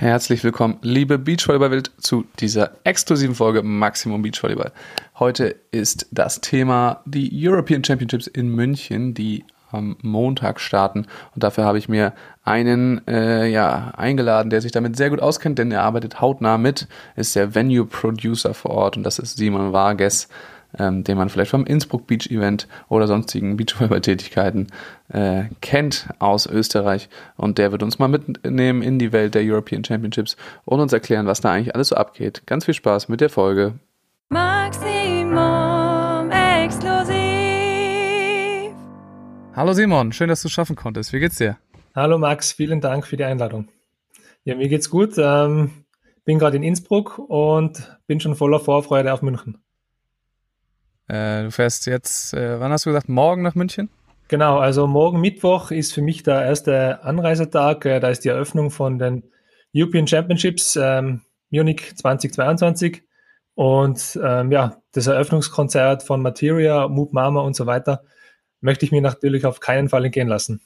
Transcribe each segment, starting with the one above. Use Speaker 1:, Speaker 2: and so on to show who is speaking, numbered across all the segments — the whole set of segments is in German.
Speaker 1: Herzlich willkommen, liebe Beachvolleyball-Welt, zu dieser exklusiven Folge Maximum Beachvolleyball. Heute ist das Thema die European Championships in München, die am Montag starten. Und dafür habe ich mir einen äh, ja, eingeladen, der sich damit sehr gut auskennt, denn er arbeitet hautnah mit, ist der Venue-Producer vor Ort und das ist Simon Vargas ähm, den man vielleicht vom Innsbruck Beach Event oder sonstigen Beachvolleyball-Tätigkeiten äh, kennt aus Österreich. Und der wird uns mal mitnehmen in die Welt der European Championships und uns erklären, was da eigentlich alles so abgeht. Ganz viel Spaß mit der Folge.
Speaker 2: Maximum exklusiv.
Speaker 1: Hallo Simon, schön, dass du es schaffen konntest. Wie geht's dir?
Speaker 3: Hallo Max, vielen Dank für die Einladung. Ja, mir geht's gut. Ähm, bin gerade in Innsbruck und bin schon voller Vorfreude auf München.
Speaker 1: Äh, du fährst jetzt, äh, wann hast du gesagt, morgen nach München?
Speaker 3: Genau, also morgen Mittwoch ist für mich der erste Anreisetag. Äh, da ist die Eröffnung von den European Championships ähm, Munich 2022. Und ähm, ja, das Eröffnungskonzert von Materia, Moop Mama und so weiter möchte ich mir natürlich auf keinen Fall entgehen lassen.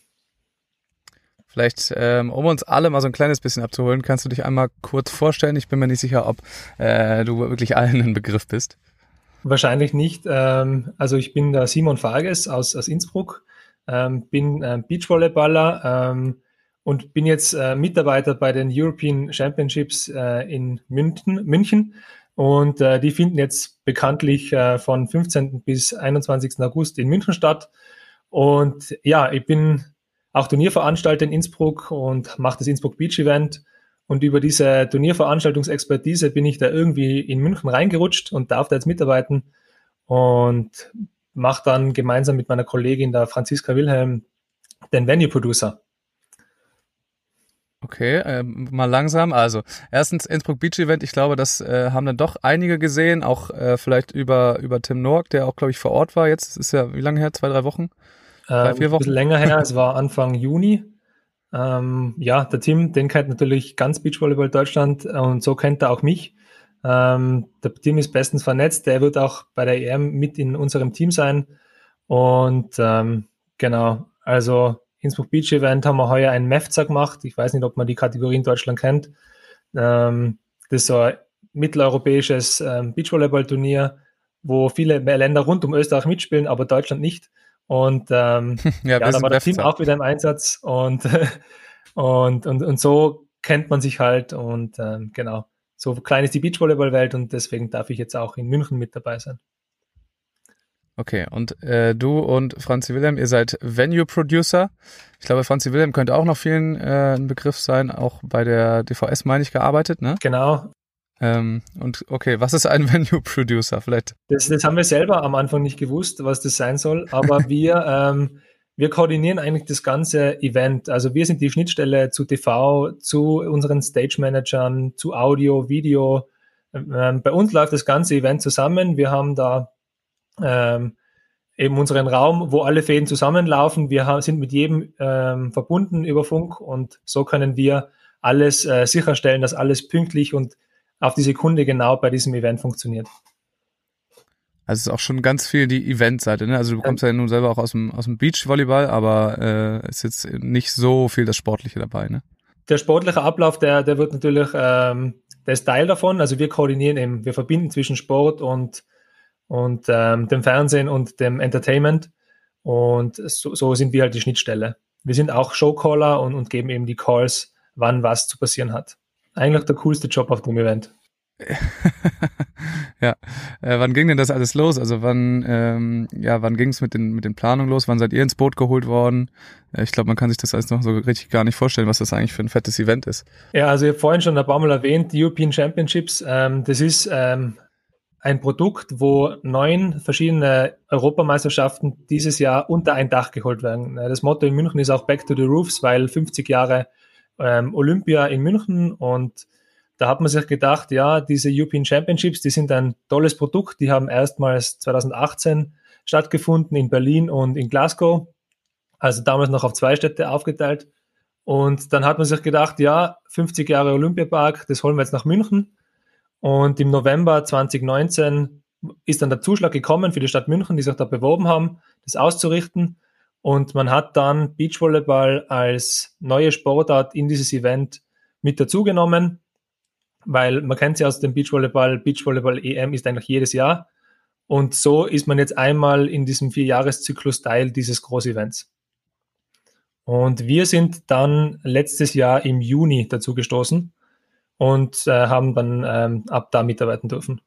Speaker 1: Vielleicht, ähm, um uns alle mal so ein kleines bisschen abzuholen, kannst du dich einmal kurz vorstellen. Ich bin mir nicht sicher, ob äh, du wirklich allen ein Begriff bist.
Speaker 3: Wahrscheinlich nicht. Ähm, also ich bin der Simon Farges aus, aus Innsbruck, ähm, bin äh, Beachvolleyballer ähm, und bin jetzt äh, Mitarbeiter bei den European Championships äh, in München. München. Und äh, die finden jetzt bekanntlich von 15. bis 21. August in München statt. Und ja, ich bin auch Turnierveranstalter in Innsbruck und mache das Innsbruck Beach Event. Und über diese Turnierveranstaltungsexpertise bin ich da irgendwie in München reingerutscht und darf da jetzt mitarbeiten und mache dann gemeinsam mit meiner Kollegin, der Franziska Wilhelm, den Venue Producer.
Speaker 1: Okay, äh, mal langsam. Also erstens Innsbruck Beach Event. Ich glaube, das äh, haben dann doch einige gesehen, auch äh, vielleicht über über Tim Noack, der auch glaube ich vor Ort war. Jetzt das ist ja wie lange her? Zwei, drei Wochen?
Speaker 3: Drei, ähm, vier Wochen? Ein bisschen länger her. es war Anfang Juni. Ähm, ja, der Tim, den kennt natürlich ganz Beachvolleyball Deutschland und so kennt er auch mich. Ähm, der Tim ist bestens vernetzt. Der wird auch bei der EM mit in unserem Team sein. Und ähm, genau, also Innsbruck Beach Event haben wir heuer ein MEFZA gemacht. Ich weiß nicht, ob man die Kategorie in Deutschland kennt. Ähm, das ist so ein mitteleuropäisches ähm, Beachvolleyball-Turnier, wo viele Länder rund um Österreich mitspielen, aber Deutschland nicht. Und ähm, ja, ja da war das Team auch wieder im Einsatz und, und, und, und so kennt man sich halt und ähm, genau, so klein ist die Beachvolleyball-Welt und deswegen darf ich jetzt auch in München mit dabei sein.
Speaker 1: Okay, und äh, du und Franzi Wilhelm, ihr seid Venue-Producer. Ich glaube, Franzi Wilhelm könnte auch noch vielen äh, ein Begriff sein, auch bei der DVS, meine ich, gearbeitet, ne?
Speaker 3: Genau.
Speaker 1: Ähm, und okay, was ist ein Venue-Producer? Vielleicht.
Speaker 3: Das, das haben wir selber am Anfang nicht gewusst, was das sein soll, aber wir, ähm, wir koordinieren eigentlich das ganze Event. Also wir sind die Schnittstelle zu TV, zu unseren Stage-Managern, zu Audio, Video. Ähm, bei uns läuft das ganze Event zusammen. Wir haben da ähm, eben unseren Raum, wo alle Fäden zusammenlaufen. Wir haben, sind mit jedem ähm, verbunden über Funk und so können wir alles äh, sicherstellen, dass alles pünktlich und auf die Sekunde genau bei diesem Event funktioniert.
Speaker 1: Also es ist auch schon ganz viel die Eventseite, ne? Also du kommst ja, ja nun selber auch aus dem, aus dem Beachvolleyball, aber äh, ist jetzt nicht so viel das Sportliche dabei, ne?
Speaker 3: Der sportliche Ablauf, der, der wird natürlich, ähm, der ist Teil davon. Also wir koordinieren eben, wir verbinden zwischen Sport und und ähm, dem Fernsehen und dem Entertainment. Und so, so sind wir halt die Schnittstelle. Wir sind auch Showcaller und, und geben eben die Calls, wann was zu passieren hat. Eigentlich der coolste Job auf dem Event.
Speaker 1: ja, äh, wann ging denn das alles los? Also wann, ähm, ja, wann ging es mit den mit den Planungen los? Wann seid ihr ins Boot geholt worden? Äh, ich glaube, man kann sich das alles noch so richtig gar nicht vorstellen, was das eigentlich für ein fettes Event ist.
Speaker 3: Ja, also ich habe vorhin schon ein paar Mal erwähnt, die European Championships. Ähm, das ist ähm, ein Produkt, wo neun verschiedene Europameisterschaften dieses Jahr unter ein Dach geholt werden. Das Motto in München ist auch Back to the Roofs, weil 50 Jahre ähm, Olympia in München und da hat man sich gedacht, ja, diese European Championships, die sind ein tolles Produkt. Die haben erstmals 2018 stattgefunden in Berlin und in Glasgow. Also damals noch auf zwei Städte aufgeteilt. Und dann hat man sich gedacht, ja, 50 Jahre Olympiapark, das holen wir jetzt nach München. Und im November 2019 ist dann der Zuschlag gekommen für die Stadt München, die sich da beworben haben, das auszurichten. Und man hat dann Beachvolleyball als neue Sportart in dieses Event mit dazugenommen, weil man kennt sie aus dem Beachvolleyball. Beachvolleyball EM ist eigentlich jedes Jahr. Und so ist man jetzt einmal in diesem Vierjahreszyklus Teil dieses Großevents. Und wir sind dann letztes Jahr im Juni dazu gestoßen und äh, haben dann ähm, ab da mitarbeiten dürfen.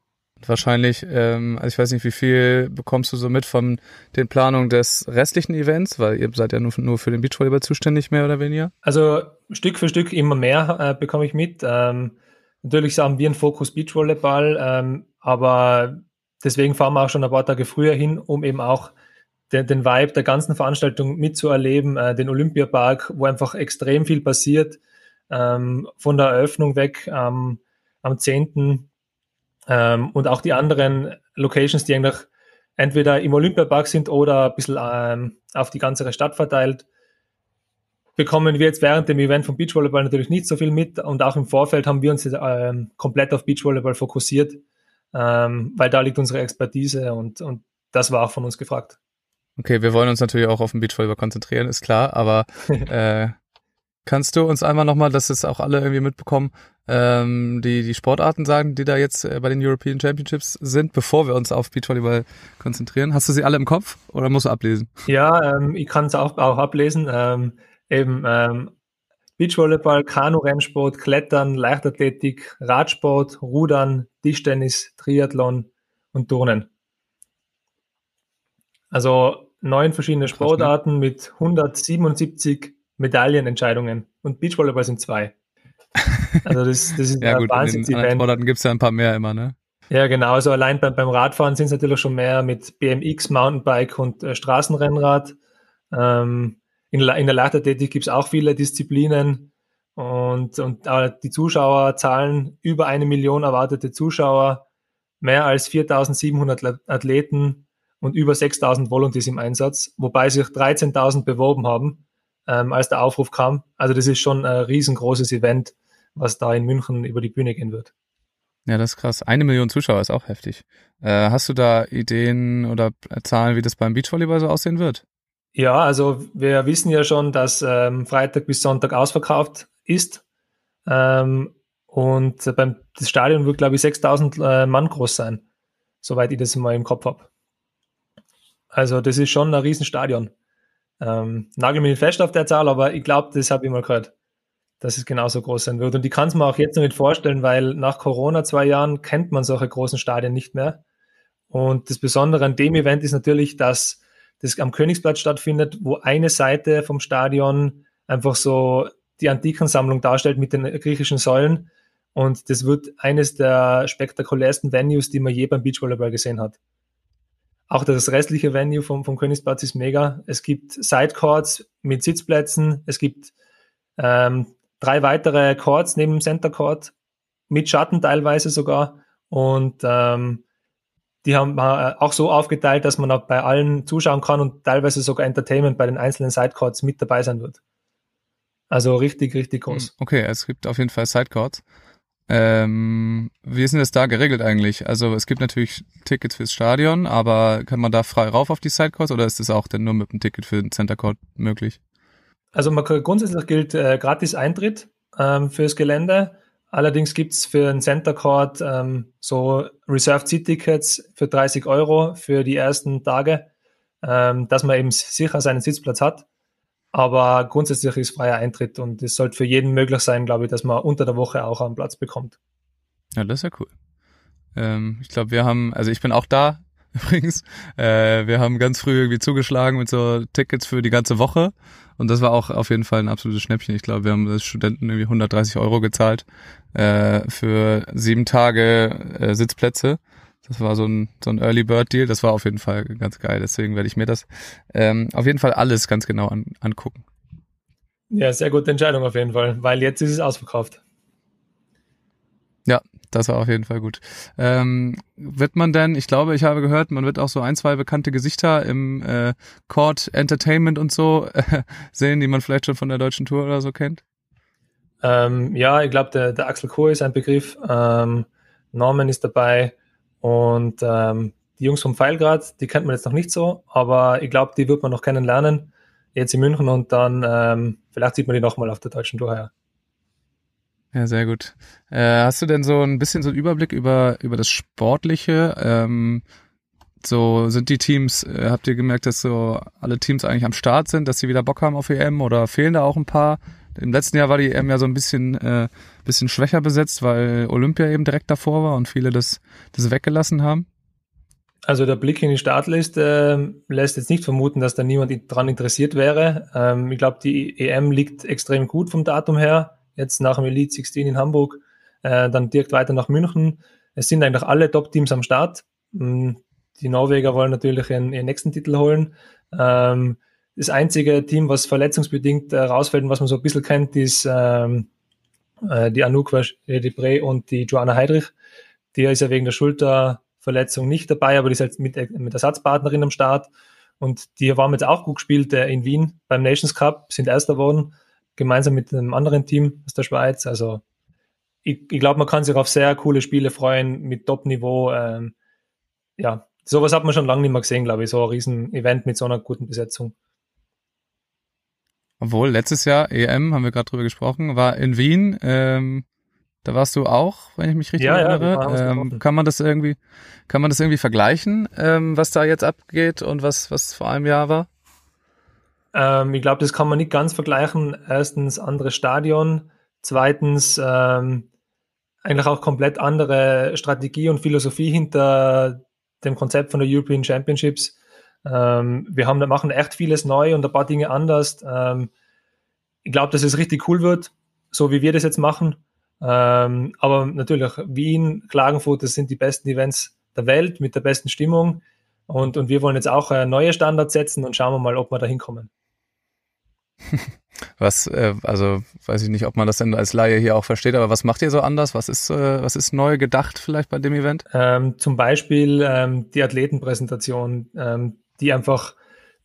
Speaker 1: Wahrscheinlich, ähm, also ich weiß nicht, wie viel bekommst du so mit von den Planungen des restlichen Events, weil ihr seid ja nur, nur für den Beachvolleyball zuständig, mehr oder weniger?
Speaker 3: Also Stück für Stück immer mehr äh, bekomme ich mit. Ähm, natürlich haben wir einen Fokus Beachvolleyball, ähm, aber deswegen fahren wir auch schon ein paar Tage früher hin, um eben auch den, den Vibe der ganzen Veranstaltung mitzuerleben, äh, den Olympiapark, wo einfach extrem viel passiert, ähm, von der Eröffnung weg ähm, am 10. Ähm, und auch die anderen Locations, die eigentlich entweder im Olympiapark sind oder ein bisschen ähm, auf die ganze Stadt verteilt, bekommen wir jetzt während dem Event vom Beachvolleyball natürlich nicht so viel mit und auch im Vorfeld haben wir uns ähm, komplett auf Beachvolleyball fokussiert, ähm, weil da liegt unsere Expertise und, und das war auch von uns gefragt.
Speaker 1: Okay, wir wollen uns natürlich auch auf den Beachvolleyball konzentrieren, ist klar, aber äh, kannst du uns einmal nochmal, dass es auch alle irgendwie mitbekommen, ähm, die, die Sportarten sagen, die da jetzt äh, bei den European Championships sind, bevor wir uns auf Beachvolleyball konzentrieren? Hast du sie alle im Kopf oder musst du ablesen?
Speaker 3: Ja, ähm, ich kann es auch, auch ablesen. Ähm, eben ähm, Beachvolleyball, Kanu-Rennsport, Klettern, Leichtathletik, Radsport, Rudern, Tischtennis, Triathlon und Turnen. Also neun verschiedene ne? Sportarten mit 177 Medaillenentscheidungen und Beachvolleyball sind zwei.
Speaker 1: Also das, das ist ja, ein Wahnsinns-Event. Sportarten gibt es ja ein paar mehr immer, ne?
Speaker 3: Ja, genau. Also allein beim, beim Radfahren sind es natürlich schon mehr mit BMX, Mountainbike und äh, Straßenrennrad. Ähm, in, in der Leichtathletik gibt es auch viele Disziplinen und, und die Zuschauerzahlen über eine Million erwartete Zuschauer, mehr als 4700 Athleten, und über 6000 Volunteers im Einsatz, wobei sich 13.000 beworben haben, ähm, als der Aufruf kam. Also das ist schon ein riesengroßes Event, was da in München über die Bühne gehen wird.
Speaker 1: Ja, das ist krass. Eine Million Zuschauer ist auch heftig. Äh, hast du da Ideen oder Zahlen, wie das beim Beachvolleyball so aussehen wird?
Speaker 3: Ja, also wir wissen ja schon, dass ähm, Freitag bis Sonntag ausverkauft ist. Ähm, und beim das Stadion wird, glaube ich, 6000 äh, Mann groß sein, soweit ich das mal im Kopf habe. Also das ist schon ein Riesenstadion. Ähm, nagel mich nicht fest auf der Zahl, aber ich glaube, das habe ich mal gehört, dass es genauso groß sein wird. Und ich kann es mir auch jetzt noch nicht vorstellen, weil nach Corona zwei Jahren kennt man solche großen Stadien nicht mehr. Und das Besondere an dem Event ist natürlich, dass das am Königsplatz stattfindet, wo eine Seite vom Stadion einfach so die Antikensammlung darstellt mit den griechischen Säulen. Und das wird eines der spektakulärsten Venues, die man je beim Beachvolleyball gesehen hat. Auch das restliche Venue vom, vom Königsplatz ist mega. Es gibt Sidecourts mit Sitzplätzen. Es gibt ähm, drei weitere Courts neben dem Center Court mit Schatten teilweise sogar. Und ähm, die haben äh, auch so aufgeteilt, dass man auch bei allen zuschauen kann und teilweise sogar Entertainment bei den einzelnen Sidecourts mit dabei sein wird. Also richtig, richtig groß.
Speaker 1: Hm, okay, es gibt auf jeden Fall Sidecourts. Ähm, wie ist denn das da geregelt eigentlich? Also es gibt natürlich Tickets fürs Stadion, aber kann man da frei rauf auf die Sidecourts oder ist das auch denn nur mit einem Ticket für den Center Court möglich?
Speaker 3: Also man, grundsätzlich gilt äh, gratis Eintritt ähm, fürs Gelände. Allerdings gibt's für den Center Court ähm, so Reserved Seat Tickets für 30 Euro für die ersten Tage, ähm, dass man eben sicher seinen Sitzplatz hat. Aber grundsätzlich ist freier Eintritt und es sollte für jeden möglich sein, glaube ich, dass man unter der Woche auch einen Platz bekommt.
Speaker 1: Ja, das ist ja cool. Ähm, ich glaube, wir haben, also ich bin auch da übrigens. Äh, wir haben ganz früh irgendwie zugeschlagen mit so Tickets für die ganze Woche. Und das war auch auf jeden Fall ein absolutes Schnäppchen. Ich glaube, wir haben als Studenten irgendwie 130 Euro gezahlt äh, für sieben Tage äh, Sitzplätze. Das war so ein, so ein Early Bird Deal. Das war auf jeden Fall ganz geil. Deswegen werde ich mir das ähm, auf jeden Fall alles ganz genau an, angucken.
Speaker 3: Ja, sehr gute Entscheidung auf jeden Fall, weil jetzt ist es ausverkauft.
Speaker 1: Das war auf jeden Fall gut. Ähm, wird man denn, ich glaube, ich habe gehört, man wird auch so ein, zwei bekannte Gesichter im äh, Court Entertainment und so äh, sehen, die man vielleicht schon von der deutschen Tour oder so kennt?
Speaker 3: Ähm, ja, ich glaube, der, der Axel Kohl ist ein Begriff. Ähm, Norman ist dabei und ähm, die Jungs vom Pfeilgrad, die kennt man jetzt noch nicht so, aber ich glaube, die wird man noch kennenlernen, jetzt in München und dann ähm, vielleicht sieht man die nochmal auf der deutschen Tour. Ja.
Speaker 1: Ja, sehr gut. Äh, hast du denn so ein bisschen so einen Überblick über, über das Sportliche? Ähm, so sind die Teams, äh, habt ihr gemerkt, dass so alle Teams eigentlich am Start sind, dass sie wieder Bock haben auf EM oder fehlen da auch ein paar? Im letzten Jahr war die EM ja so ein bisschen, äh, bisschen schwächer besetzt, weil Olympia eben direkt davor war und viele das, das weggelassen haben.
Speaker 3: Also der Blick in die Startliste äh, lässt jetzt nicht vermuten, dass da niemand daran interessiert wäre. Ähm, ich glaube, die EM liegt extrem gut vom Datum her jetzt nach dem Elite 16 in Hamburg, äh, dann direkt weiter nach München. Es sind eigentlich alle Top-Teams am Start. Mm, die Norweger wollen natürlich ihren, ihren nächsten Titel holen. Ähm, das einzige Team, was verletzungsbedingt äh, rausfällt und was man so ein bisschen kennt, ist ähm, äh, die Anouk Debré und die Joanna Heidrich. Die ist ja wegen der Schulterverletzung nicht dabei, aber die ist halt mit, mit Ersatzpartnerin am Start. Und die haben jetzt auch gut gespielt äh, in Wien beim Nations Cup, sind Erster geworden gemeinsam mit einem anderen Team aus der Schweiz. Also ich, ich glaube, man kann sich auf sehr coole Spiele freuen mit Top-Niveau. Ähm, ja, sowas hat man schon lange nicht mehr gesehen, glaube ich, so ein Riesen-Event mit so einer guten Besetzung.
Speaker 1: Obwohl, letztes Jahr EM, haben wir gerade drüber gesprochen, war in Wien. Ähm, da warst du auch, wenn ich mich richtig ja, erinnere. Ja, ähm, kann man das irgendwie, kann man das irgendwie vergleichen, ähm, was da jetzt abgeht und was, was vor einem Jahr war?
Speaker 3: Ähm, ich glaube, das kann man nicht ganz vergleichen. Erstens anderes Stadion, zweitens ähm, eigentlich auch komplett andere Strategie und Philosophie hinter dem Konzept von der European Championships. Ähm, wir haben, machen echt vieles neu und ein paar Dinge anders. Ähm, ich glaube, dass es richtig cool wird, so wie wir das jetzt machen. Ähm, aber natürlich, Wien, Klagenfurt, das sind die besten Events der Welt mit der besten Stimmung. Und, und wir wollen jetzt auch äh, neue Standards setzen und schauen wir mal, ob wir da hinkommen.
Speaker 1: Was, äh, also weiß ich nicht, ob man das denn als Laie hier auch versteht, aber was macht ihr so anders? Was ist, äh, was ist neu gedacht vielleicht bei dem Event?
Speaker 3: Ähm, zum Beispiel ähm, die Athletenpräsentation, ähm, die einfach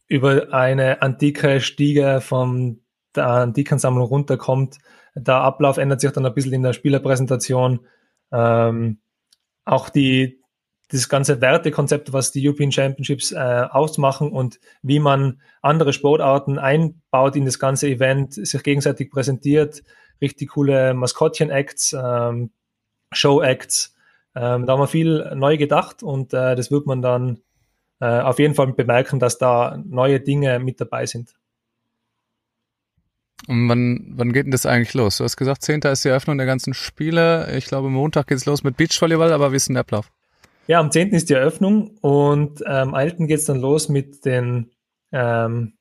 Speaker 3: über eine antike Stiege von der Antikensammlung runterkommt. Der Ablauf ändert sich dann ein bisschen in der Spielerpräsentation. Ähm, auch die, das ganze Wertekonzept, was die European Championships äh, ausmachen und wie man andere Sportarten einbaut in das ganze Event, sich gegenseitig präsentiert, richtig coole Maskottchen-Acts, ähm, Show-Acts. Ähm, da haben wir viel neu gedacht und äh, das wird man dann äh, auf jeden Fall bemerken, dass da neue Dinge mit dabei sind.
Speaker 1: Und wann, wann geht denn das eigentlich los? Du hast gesagt, 10. ist die Eröffnung der ganzen Spiele. Ich glaube, Montag geht es los mit Beachvolleyball, aber wie ist denn der Ablauf?
Speaker 3: Ja, am 10. ist die Eröffnung und am ähm, 11. geht es dann los mit den, ähm,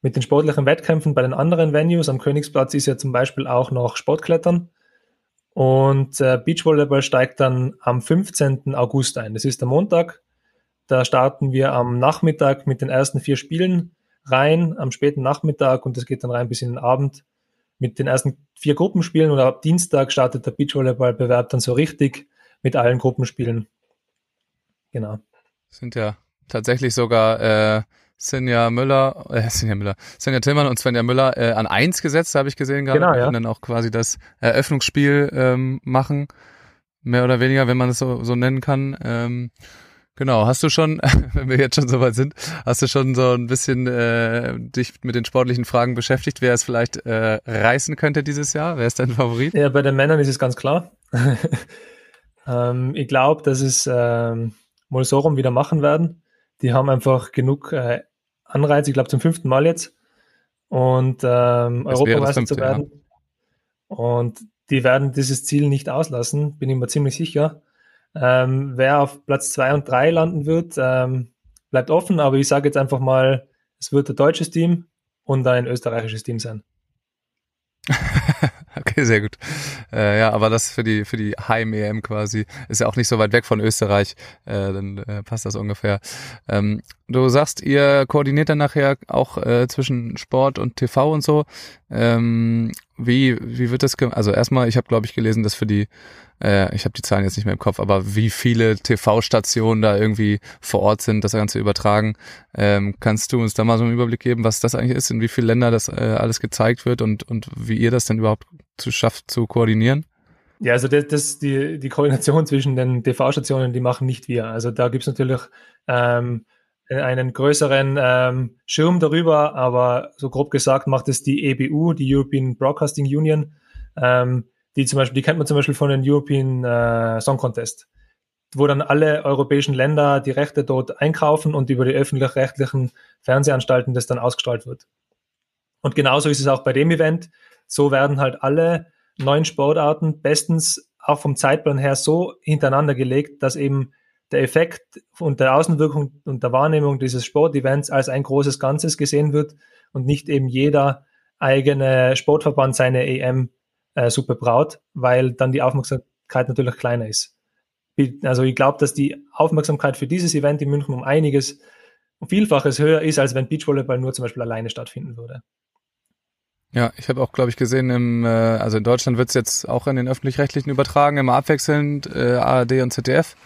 Speaker 3: mit den sportlichen Wettkämpfen bei den anderen Venues. Am Königsplatz ist ja zum Beispiel auch noch Sportklettern. Und äh, Beachvolleyball steigt dann am 15. August ein. Das ist der Montag. Da starten wir am Nachmittag mit den ersten vier Spielen rein, am späten Nachmittag und das geht dann rein bis in den Abend mit den ersten vier Gruppenspielen und ab Dienstag startet der Beachvolleyball-Bewerb dann so richtig mit allen Gruppenspielen. Genau.
Speaker 1: Sind ja tatsächlich sogar äh, Sinja Müller, äh, Sinja Müller, Sinja Tillmann und Svenja Müller äh, an eins gesetzt, habe ich gesehen gerade. Genau, ja. Und dann auch quasi das Eröffnungsspiel ähm, machen, mehr oder weniger, wenn man es so, so nennen kann. Ähm, genau, hast du schon, wenn wir jetzt schon soweit sind, hast du schon so ein bisschen äh, dich mit den sportlichen Fragen beschäftigt, wer es vielleicht äh, reißen könnte dieses Jahr? Wer ist dein Favorit?
Speaker 3: Ja, bei den Männern ist es ganz klar. ähm, ich glaube, dass es ähm, mal so rum wieder machen werden. Die haben einfach genug äh, Anreiz, ich glaube zum fünften Mal jetzt, und ähm, Europameister zu werden. Ja. Und die werden dieses Ziel nicht auslassen, bin ich mir ziemlich sicher. Ähm, wer auf Platz zwei und drei landen wird, ähm, bleibt offen, aber ich sage jetzt einfach mal, es wird ein deutsches Team und ein österreichisches Team sein.
Speaker 1: Okay, sehr gut. Äh, ja, aber das für die für die Heim-EM quasi ist ja auch nicht so weit weg von Österreich, äh, dann äh, passt das ungefähr. Ähm, Du sagst, ihr koordiniert dann nachher auch äh, zwischen Sport und TV und so. Ähm, wie, wie wird das, also erstmal, ich habe glaube ich gelesen, dass für die, äh, ich habe die Zahlen jetzt nicht mehr im Kopf, aber wie viele TV-Stationen da irgendwie vor Ort sind, das Ganze übertragen. Ähm, kannst du uns da mal so einen Überblick geben, was das eigentlich ist, in wie viele Länder das äh, alles gezeigt wird und, und wie ihr das denn überhaupt zu schafft zu koordinieren?
Speaker 3: Ja, also das, das die, die Koordination zwischen den TV-Stationen, die machen nicht wir. Also da gibt's natürlich ähm, einen größeren ähm, Schirm darüber, aber so grob gesagt macht es die EBU, die European Broadcasting Union, ähm, die zum Beispiel, die kennt man zum Beispiel von den European äh, Song Contest, wo dann alle europäischen Länder die Rechte dort einkaufen und über die öffentlich-rechtlichen Fernsehanstalten das dann ausgestrahlt wird. Und genauso ist es auch bei dem Event. So werden halt alle neuen Sportarten bestens auch vom Zeitplan her so hintereinander gelegt, dass eben der Effekt und der Außenwirkung und der Wahrnehmung dieses Sportevents als ein großes Ganzes gesehen wird und nicht eben jeder eigene Sportverband seine EM äh, super braut, weil dann die Aufmerksamkeit natürlich kleiner ist. Also ich glaube, dass die Aufmerksamkeit für dieses Event in München um einiges, um Vielfaches höher ist, als wenn Beachvolleyball nur zum Beispiel alleine stattfinden würde.
Speaker 1: Ja, ich habe auch, glaube ich, gesehen, im, äh, also in Deutschland wird es jetzt auch in den öffentlich-rechtlichen übertragen, immer abwechselnd äh, ARD und ZDF.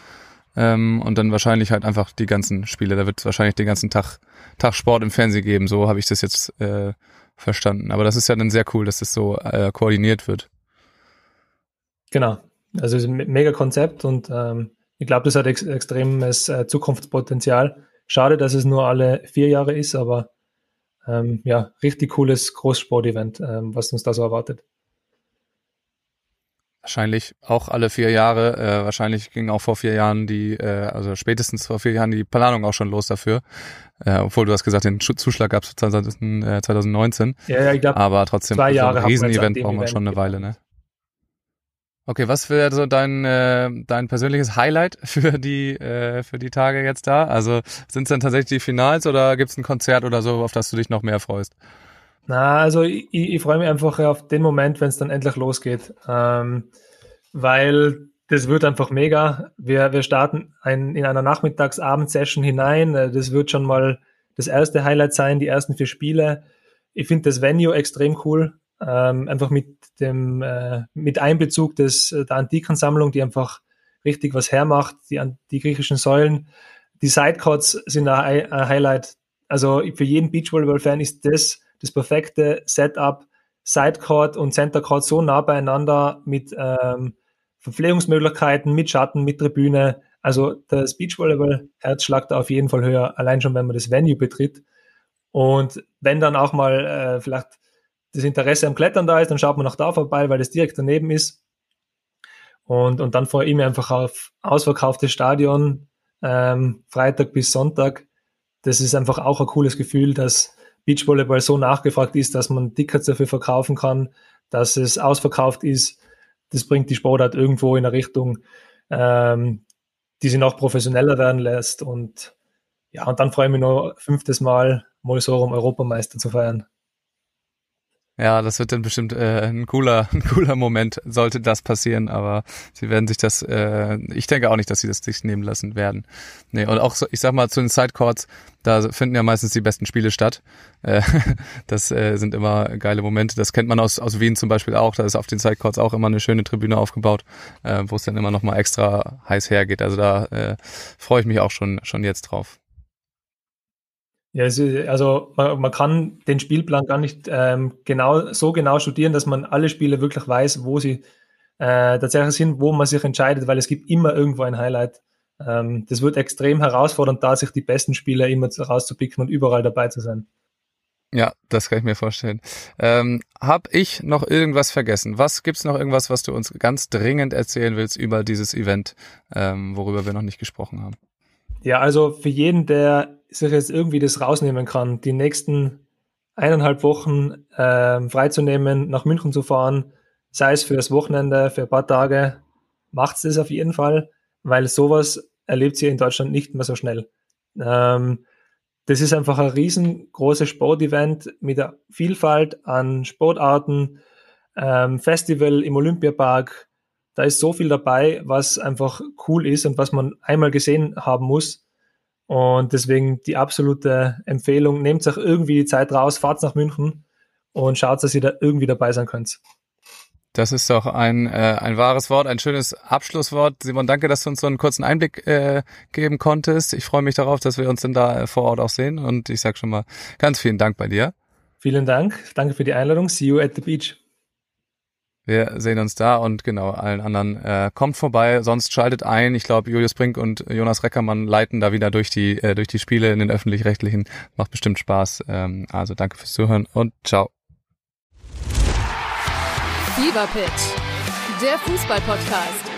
Speaker 1: Ähm, und dann wahrscheinlich halt einfach die ganzen Spiele. Da wird es wahrscheinlich den ganzen Tag, Tag Sport im Fernsehen geben. So habe ich das jetzt äh, verstanden. Aber das ist ja dann sehr cool, dass das so äh, koordiniert wird.
Speaker 3: Genau. Also es ist ein mega Konzept und ähm, ich glaube, das hat ex extremes äh, Zukunftspotenzial. Schade, dass es nur alle vier Jahre ist, aber ähm, ja, richtig cooles Großsportevent, ähm, was uns da so erwartet.
Speaker 1: Wahrscheinlich auch alle vier Jahre. Äh, wahrscheinlich ging auch vor vier Jahren die, äh, also spätestens vor vier Jahren die Planung auch schon los dafür. Äh, obwohl du hast gesagt, den Zuschlag gab es 2019.
Speaker 3: Ja, ja, ich glaube,
Speaker 1: aber trotzdem
Speaker 3: zwei Jahre
Speaker 1: so ein Riesenevent braucht man schon eine Weile, ne? Okay, was wäre so dein äh, dein persönliches Highlight für die äh, für die Tage jetzt da? Also sind es dann tatsächlich die Finals oder gibt es ein Konzert oder so, auf das du dich noch mehr freust?
Speaker 3: Na, also ich, ich freue mich einfach auf den Moment, wenn es dann endlich losgeht. Ähm, weil das wird einfach mega. Wir, wir starten ein, in einer Nachmittags-Abend-Session hinein. Äh, das wird schon mal das erste Highlight sein, die ersten vier Spiele. Ich finde das Venue extrem cool. Ähm, einfach mit dem äh, mit Einbezug des der Antikensammlung, die einfach richtig was hermacht, die, die griechischen Säulen. Die Sidecourts sind ein, ein Highlight. Also für jeden Beachvolleyball-Fan ist das das perfekte Setup, Sidecourt und Centercourt so nah beieinander mit ähm, Verpflegungsmöglichkeiten, mit Schatten, mit Tribüne. Also das Beachvolleyball-Herz schlagt auf jeden Fall höher, allein schon, wenn man das Venue betritt. Und wenn dann auch mal äh, vielleicht das Interesse am Klettern da ist, dann schaut man noch da vorbei, weil das direkt daneben ist. Und, und dann ich mich einfach auf ausverkauftes Stadion, ähm, Freitag bis Sonntag. Das ist einfach auch ein cooles Gefühl, dass Beachvolleyball so nachgefragt ist, dass man Tickets dafür verkaufen kann, dass es ausverkauft ist. Das bringt die Sportart irgendwo in eine Richtung, ähm, die sie noch professioneller werden lässt. Und ja, und dann freue ich mich noch fünftes Mal mal so um Europameister zu feiern.
Speaker 1: Ja, das wird dann bestimmt äh, ein cooler, ein cooler Moment, sollte das passieren, aber sie werden sich das, äh, ich denke auch nicht, dass sie das sich nehmen lassen werden. Nee, und auch ich sag mal, zu den Sidecourts, da finden ja meistens die besten Spiele statt. Äh, das äh, sind immer geile Momente. Das kennt man aus, aus Wien zum Beispiel auch. Da ist auf den Sidecourts auch immer eine schöne Tribüne aufgebaut, äh, wo es dann immer nochmal extra heiß hergeht. Also da äh, freue ich mich auch schon, schon jetzt drauf.
Speaker 3: Ja, also man, man, kann den Spielplan gar nicht ähm, genau so genau studieren, dass man alle Spiele wirklich weiß, wo sie äh, tatsächlich sind, wo man sich entscheidet, weil es gibt immer irgendwo ein Highlight. Ähm, das wird extrem herausfordernd, da sich die besten Spieler immer rauszupicken und überall dabei zu sein.
Speaker 1: Ja, das kann ich mir vorstellen. Ähm, hab ich noch irgendwas vergessen? Was gibt's noch irgendwas, was du uns ganz dringend erzählen willst über dieses Event, ähm, worüber wir noch nicht gesprochen haben?
Speaker 3: Ja, also für jeden, der sich jetzt irgendwie das rausnehmen kann, die nächsten eineinhalb Wochen äh, freizunehmen, nach München zu fahren, sei es für das Wochenende, für ein paar Tage, macht's das auf jeden Fall, weil sowas erlebt ihr in Deutschland nicht mehr so schnell. Ähm, das ist einfach ein riesengroßes Sportevent mit der Vielfalt an Sportarten, ähm, Festival im Olympiapark, da ist so viel dabei, was einfach cool ist und was man einmal gesehen haben muss. Und deswegen die absolute Empfehlung, nehmt euch irgendwie die Zeit raus, fahrt nach München und schaut, dass ihr da irgendwie dabei sein könnt.
Speaker 1: Das ist doch ein, äh, ein wahres Wort, ein schönes Abschlusswort. Simon, danke, dass du uns so einen kurzen Einblick äh, geben konntest. Ich freue mich darauf, dass wir uns dann da äh, vor Ort auch sehen. Und ich sage schon mal ganz vielen Dank bei dir.
Speaker 3: Vielen Dank. Danke für die Einladung. See you at the beach.
Speaker 1: Wir sehen uns da und genau, allen anderen äh, kommt vorbei, sonst schaltet ein. Ich glaube, Julius Brink und Jonas Reckermann leiten da wieder durch die, äh, durch die Spiele in den öffentlich-rechtlichen. Macht bestimmt Spaß. Ähm, also danke fürs Zuhören und ciao.
Speaker 4: Fever der Fußball-Podcast.